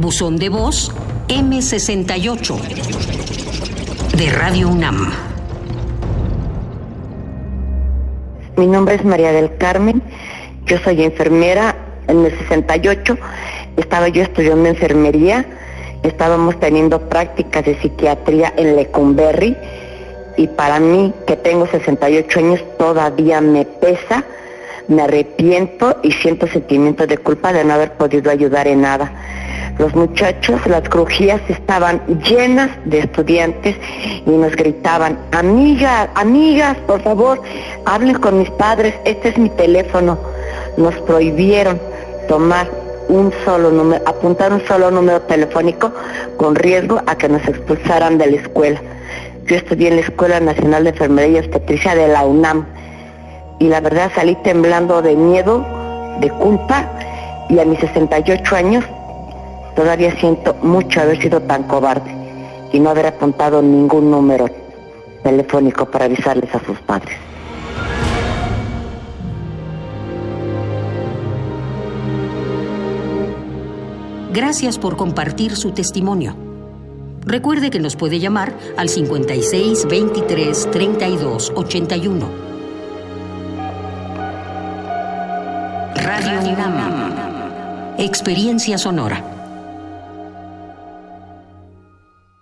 Buzón de voz M68 de Radio UNAM. Mi nombre es María del Carmen, yo soy enfermera en el 68, estaba yo estudiando enfermería, estábamos teniendo prácticas de psiquiatría en Lecumberri. Y para mí que tengo 68 años todavía me pesa, me arrepiento y siento sentimientos de culpa de no haber podido ayudar en nada. Los muchachos, las crujías estaban llenas de estudiantes y nos gritaban, amigas, amigas, por favor, hablen con mis padres, este es mi teléfono. Nos prohibieron tomar un solo número, apuntar un solo número telefónico con riesgo a que nos expulsaran de la escuela. Yo estudié en la Escuela Nacional de Enfermería y de la UNAM y la verdad salí temblando de miedo, de culpa y a mis 68 años todavía siento mucho haber sido tan cobarde y no haber apuntado ningún número telefónico para avisarles a sus padres. Gracias por compartir su testimonio. Recuerde que nos puede llamar al 56 23 32 81. Radio UNAM. Experiencia sonora.